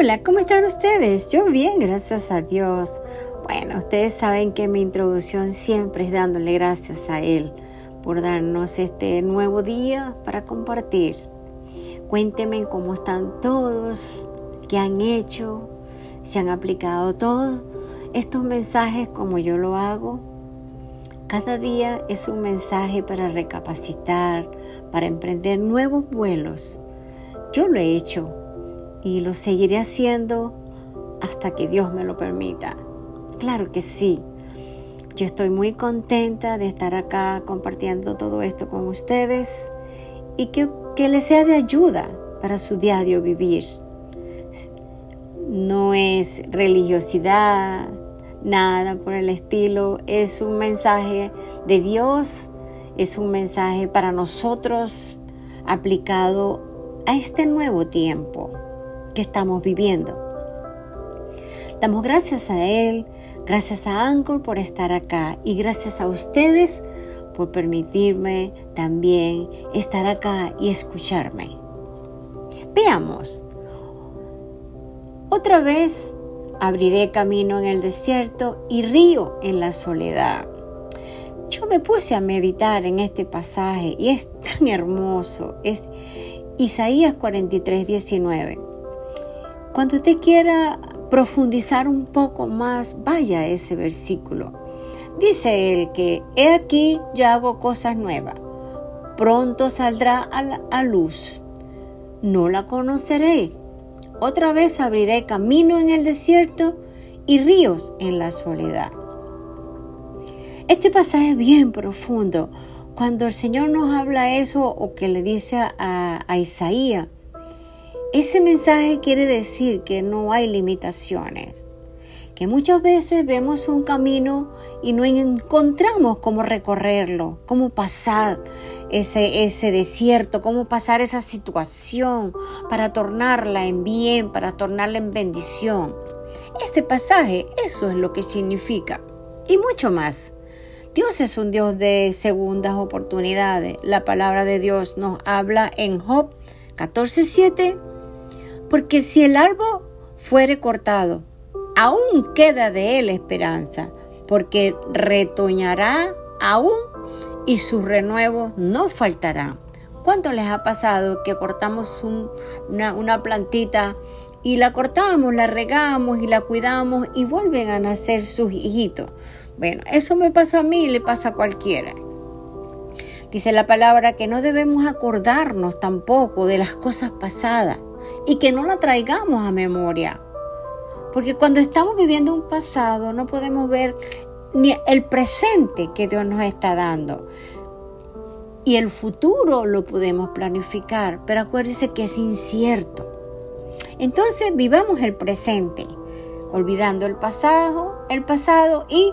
Hola, ¿cómo están ustedes? Yo bien, gracias a Dios. Bueno, ustedes saben que mi introducción siempre es dándole gracias a Él por darnos este nuevo día para compartir. Cuéntenme cómo están todos, qué han hecho, si han aplicado todos estos mensajes como yo lo hago. Cada día es un mensaje para recapacitar, para emprender nuevos vuelos. Yo lo he hecho y lo seguiré haciendo hasta que Dios me lo permita. Claro que sí. Yo estoy muy contenta de estar acá compartiendo todo esto con ustedes y que, que les sea de ayuda para su diario vivir. No es religiosidad, nada por el estilo. Es un mensaje de Dios, es un mensaje para nosotros aplicado a este nuevo tiempo estamos viviendo. Damos gracias a Él, gracias a Anchor por estar acá y gracias a ustedes por permitirme también estar acá y escucharme. Veamos. Otra vez abriré camino en el desierto y río en la soledad. Yo me puse a meditar en este pasaje y es tan hermoso. Es Isaías 43, 19. Cuando usted quiera profundizar un poco más, vaya a ese versículo. Dice él que, he aquí, yo hago cosas nuevas. Pronto saldrá a, la, luz. No la conoceré. Otra vez abriré camino en el desierto y ríos en la soledad. Este pasaje es bien profundo. Cuando el Señor nos habla eso o que le dice a Isaías, ese mensaje quiere decir que no hay limitaciones, que muchas veces vemos un camino y no encontramos cómo recorrerlo, cómo pasar ese, ese desierto, cómo pasar esa situación para tornarla en bien, para tornarla en bendición. Este pasaje, eso es lo que significa. Y mucho más. Dios es un Dios de segundas oportunidades. La palabra de Dios nos habla en Job 14:7 porque si el árbol fuere cortado, aún queda de él esperanza, porque retoñará aún y sus renuevos no faltarán. ¿Cuánto les ha pasado que cortamos una, una plantita y la cortamos, la regamos y la cuidamos y vuelven a nacer sus hijitos? Bueno, eso me pasa a mí le pasa a cualquiera. Dice la palabra que no debemos acordarnos tampoco de las cosas pasadas y que no la traigamos a memoria. Porque cuando estamos viviendo un pasado no podemos ver ni el presente que Dios nos está dando. Y el futuro lo podemos planificar, pero acuérdense que es incierto. Entonces vivamos el presente, olvidando el pasado, el pasado y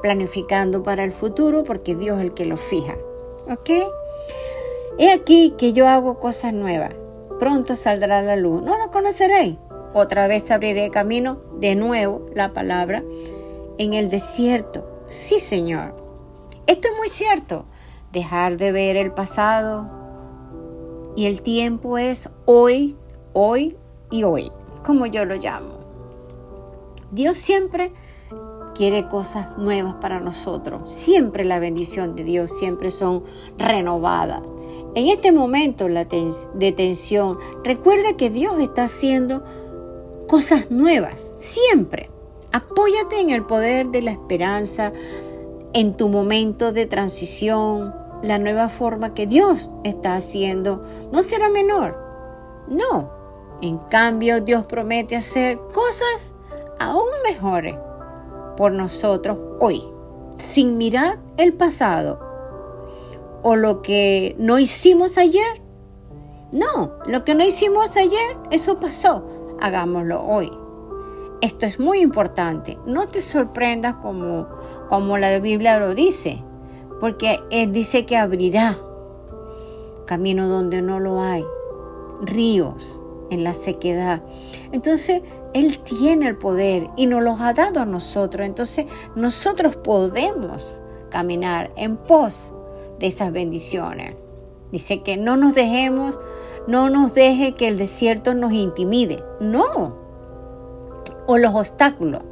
planificando para el futuro porque Dios es el que lo fija. ¿Ok? He aquí que yo hago cosas nuevas pronto saldrá la luz. No la conoceréis. Otra vez abriré camino, de nuevo la palabra, en el desierto. Sí, Señor. Esto es muy cierto. Dejar de ver el pasado y el tiempo es hoy, hoy y hoy, como yo lo llamo. Dios siempre quiere cosas nuevas para nosotros. Siempre la bendición de Dios siempre son renovadas. En este momento de tensión, recuerda que Dios está haciendo cosas nuevas, siempre. Apóyate en el poder de la esperanza, en tu momento de transición, la nueva forma que Dios está haciendo no será menor. No, en cambio Dios promete hacer cosas aún mejores por nosotros hoy, sin mirar el pasado o lo que no hicimos ayer. No, lo que no hicimos ayer, eso pasó. Hagámoslo hoy. Esto es muy importante. No te sorprendas como, como la Biblia lo dice, porque Él dice que abrirá camino donde no lo hay, ríos en la sequedad. Entonces, Él tiene el poder y nos lo ha dado a nosotros. Entonces, nosotros podemos caminar en pos de esas bendiciones. Dice que no nos dejemos no nos deje que el desierto nos intimide. No. O los obstáculos.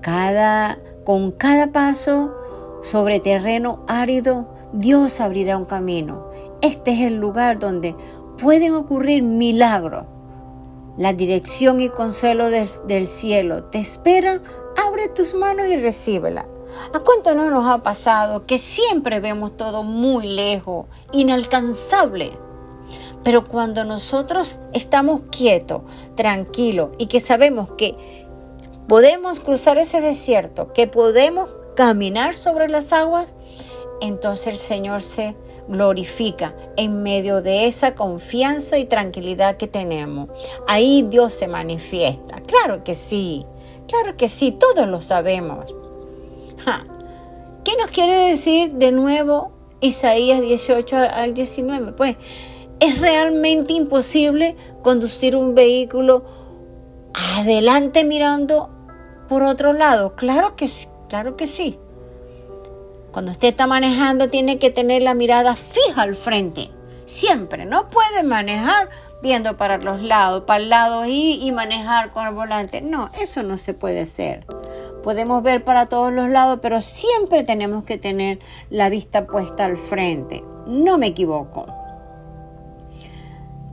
Cada, con cada paso sobre terreno árido, Dios abrirá un camino. Este es el lugar donde pueden ocurrir milagros. La dirección y consuelo del, cielo te esperan. Abre tus manos y recíbela. ¿A cuánto no nos ha pasado que siempre vemos todo muy lejos, inalcanzable? Pero cuando nosotros estamos quietos, tranquilos y que sabemos que podemos cruzar ese desierto, que podemos caminar sobre las aguas, entonces el Señor se glorifica en medio de esa confianza y tranquilidad que tenemos. Ahí Dios se manifiesta. Claro que sí, claro que sí, todos lo sabemos. ¿Qué nos quiere decir de nuevo Isaías 18 al 19? Pues es realmente imposible conducir un vehículo adelante mirando por otro lado. Claro que sí, claro que sí. Cuando usted está manejando tiene que tener la mirada fija al frente. Siempre. No puede manejar viendo para los lados, para el lado y, y manejar con el volante. No, eso no se puede hacer. Podemos ver para todos los lados, pero siempre tenemos que tener la vista puesta al frente. No me equivoco.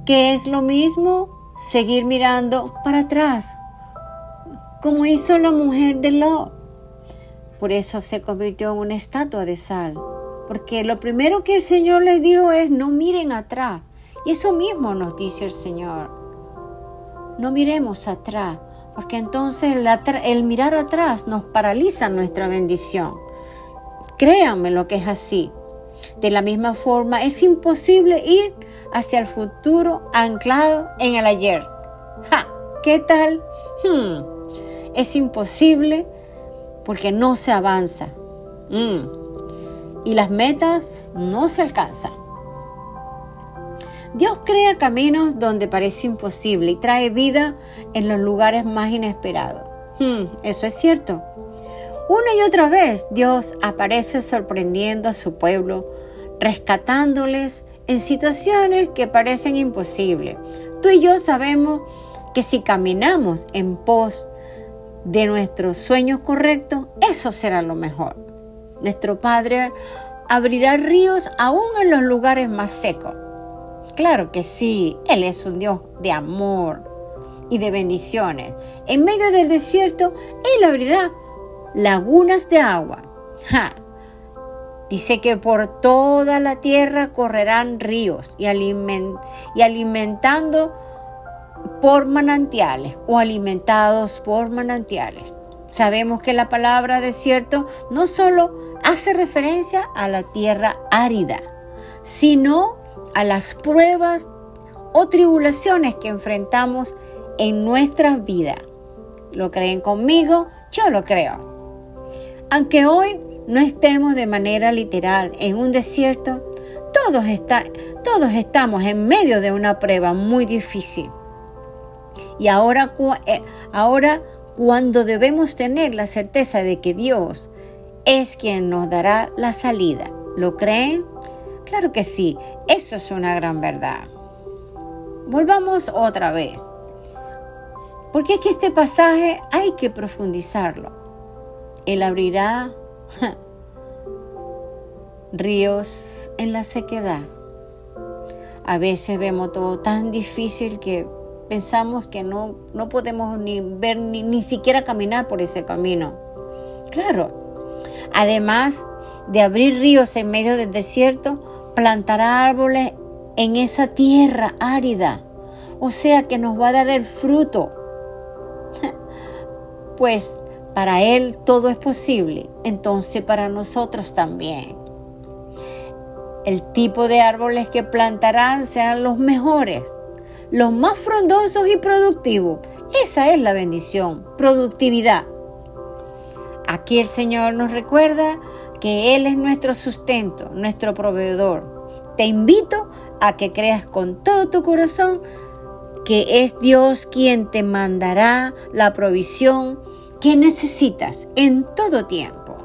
¿Qué es lo mismo? Seguir mirando para atrás, como hizo la mujer de Lot. Por eso se convirtió en una estatua de sal, porque lo primero que el Señor le dijo es no miren atrás. Y eso mismo nos dice el Señor. No miremos atrás, porque entonces el, mirar atrás nos paraliza nuestra bendición. Créanme lo que es así. De la misma forma, es imposible ir hacia el futuro anclado en el ayer. ¡Ja! ¿Qué tal? Hmm. Es imposible porque no se avanza. Hmm. Y las metas no se alcanzan. Dios crea caminos donde parece imposible y trae vida en los lugares más inesperados. Hmm, eso es cierto. Una y otra vez Dios aparece sorprendiendo a su pueblo, rescatándoles en situaciones que parecen imposibles. Tú y yo sabemos que si caminamos en pos de nuestros sueños correctos, eso será lo mejor. Nuestro Padre abrirá ríos aún en los lugares más secos. Claro que sí, Él es un Dios de amor y de bendiciones. En medio del desierto, Él abrirá lagunas de agua. Dice que por toda la tierra correrán ríos y, y alimentando por manantiales o alimentados por manantiales. Sabemos que la palabra desierto no solo hace referencia a la tierra árida, sino a las pruebas o tribulaciones que enfrentamos en nuestra vida. ¿Lo creen conmigo? Yo lo creo. Aunque hoy no estemos de manera literal en un desierto, todos, todos estamos en medio de una prueba muy difícil. Y ahora, eh, ahora cuando debemos tener la certeza de que Dios es quien nos dará la salida. ¿Lo creen? Claro que sí, eso es una gran verdad. Volvamos otra vez. Porque es que este pasaje hay que profundizarlo. Él abrirá ríos en la sequedad. A veces vemos todo tan difícil que pensamos que no, no podemos ni ver ni, ni siquiera caminar por ese camino. Claro. Además de abrir ríos en medio del desierto, plantará árboles en esa tierra árida. O sea que nos va a dar el fruto. Pues para Él todo es posible, entonces para nosotros también. El tipo de árboles que plantarán serán los mejores, los más frondosos y productivos. Esa es la bendición, productividad. Aquí el Señor nos recuerda que Él es nuestro sustento, nuestro proveedor. Te invito a que creas con todo tu corazón que es Dios quien te mandará la provisión que necesitas en todo tiempo.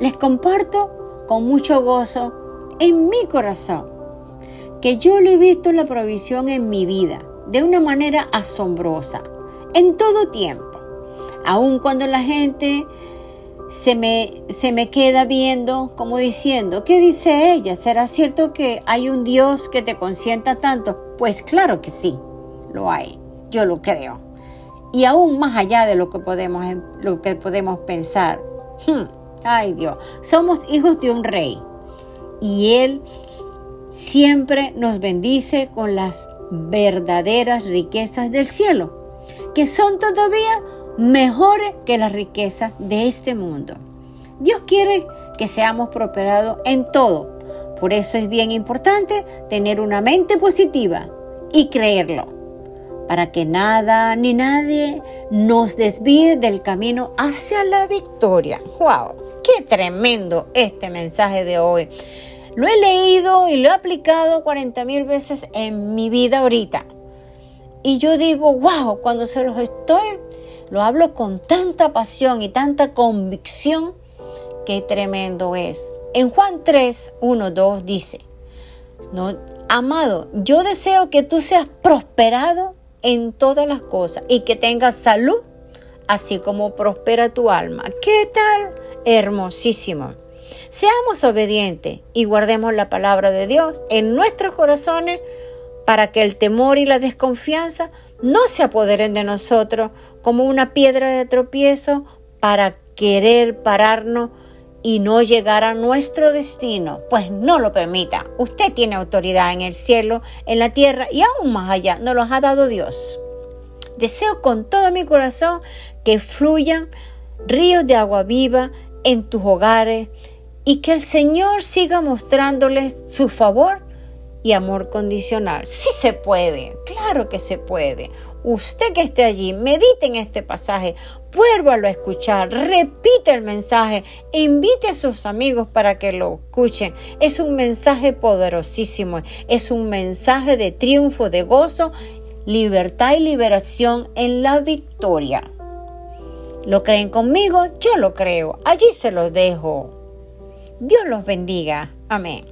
Les comparto con mucho gozo en mi corazón que yo lo he visto la provisión en mi vida de una manera asombrosa, en todo tiempo. Aun cuando la gente se me, se me queda viendo como diciendo, ¿qué dice ella? ¿Será cierto que hay un Dios que te consienta tanto? Pues claro que sí, lo hay, yo lo creo. Y aún más allá de lo que podemos, lo que podemos pensar. Hmm, ay Dios, somos hijos de un rey y Él siempre nos bendice con las verdaderas riquezas del cielo, que son todavía mejores que las riquezas de este mundo. Dios quiere que seamos prosperados en todo. Por eso es bien importante tener una mente positiva y creerlo, para que nada ni nadie nos desvíe del camino hacia la victoria. ¡Wow! ¡Qué tremendo este mensaje de hoy! Lo he leído y lo he aplicado 40 mil veces en mi vida ahorita. Y yo digo, wow, cuando se los estoy, lo hablo con tanta pasión y tanta convicción, qué tremendo es. En Juan 3, 1, 2 dice, no, amado, yo deseo que tú seas prosperado en todas las cosas y que tengas salud, así como prospera tu alma. ¿Qué tal? Hermosísimo. Seamos obedientes y guardemos la palabra de Dios en nuestros corazones para que el temor y la desconfianza no se apoderen de nosotros como una piedra de tropiezo para querer pararnos y no llegar a nuestro destino, pues no lo permita. Usted tiene autoridad en el cielo, en la tierra y aún más allá, nos los ha dado Dios. Deseo con todo mi corazón que fluyan ríos de agua viva en tus hogares, y que el Señor siga mostrándoles su favor y amor condicional. Sí se puede, claro que se puede. Usted que esté allí, medite en este pasaje, vuélvalo a escuchar, repite el mensaje, invite a sus amigos para que lo escuchen. Es un mensaje poderosísimo, es un mensaje de triunfo, de gozo, libertad y liberación en la victoria. ¿Lo creen conmigo? Yo lo creo. Allí se lo dejo. Dios los bendiga. Amén.